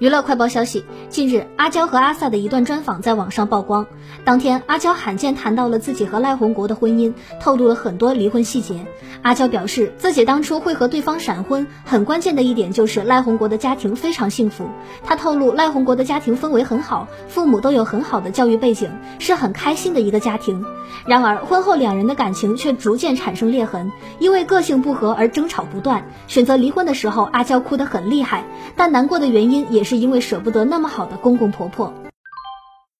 娱乐快报消息：近日，阿娇和阿 sa 的一段专访在网上曝光。当天，阿娇罕见谈到了自己和赖宏国的婚姻，透露了很多离婚细节。阿娇表示，自己当初会和对方闪婚，很关键的一点就是赖宏国的家庭非常幸福。她透露，赖宏国的家庭氛围很好，父母都有很好的教育背景，是很开心的一个家庭。然而，婚后两人的感情却逐渐产生裂痕，因为个性不合而争吵不断。选择离婚的时候，阿娇哭得很厉害，但难过的原因也是因为舍不得那么好的公公婆婆。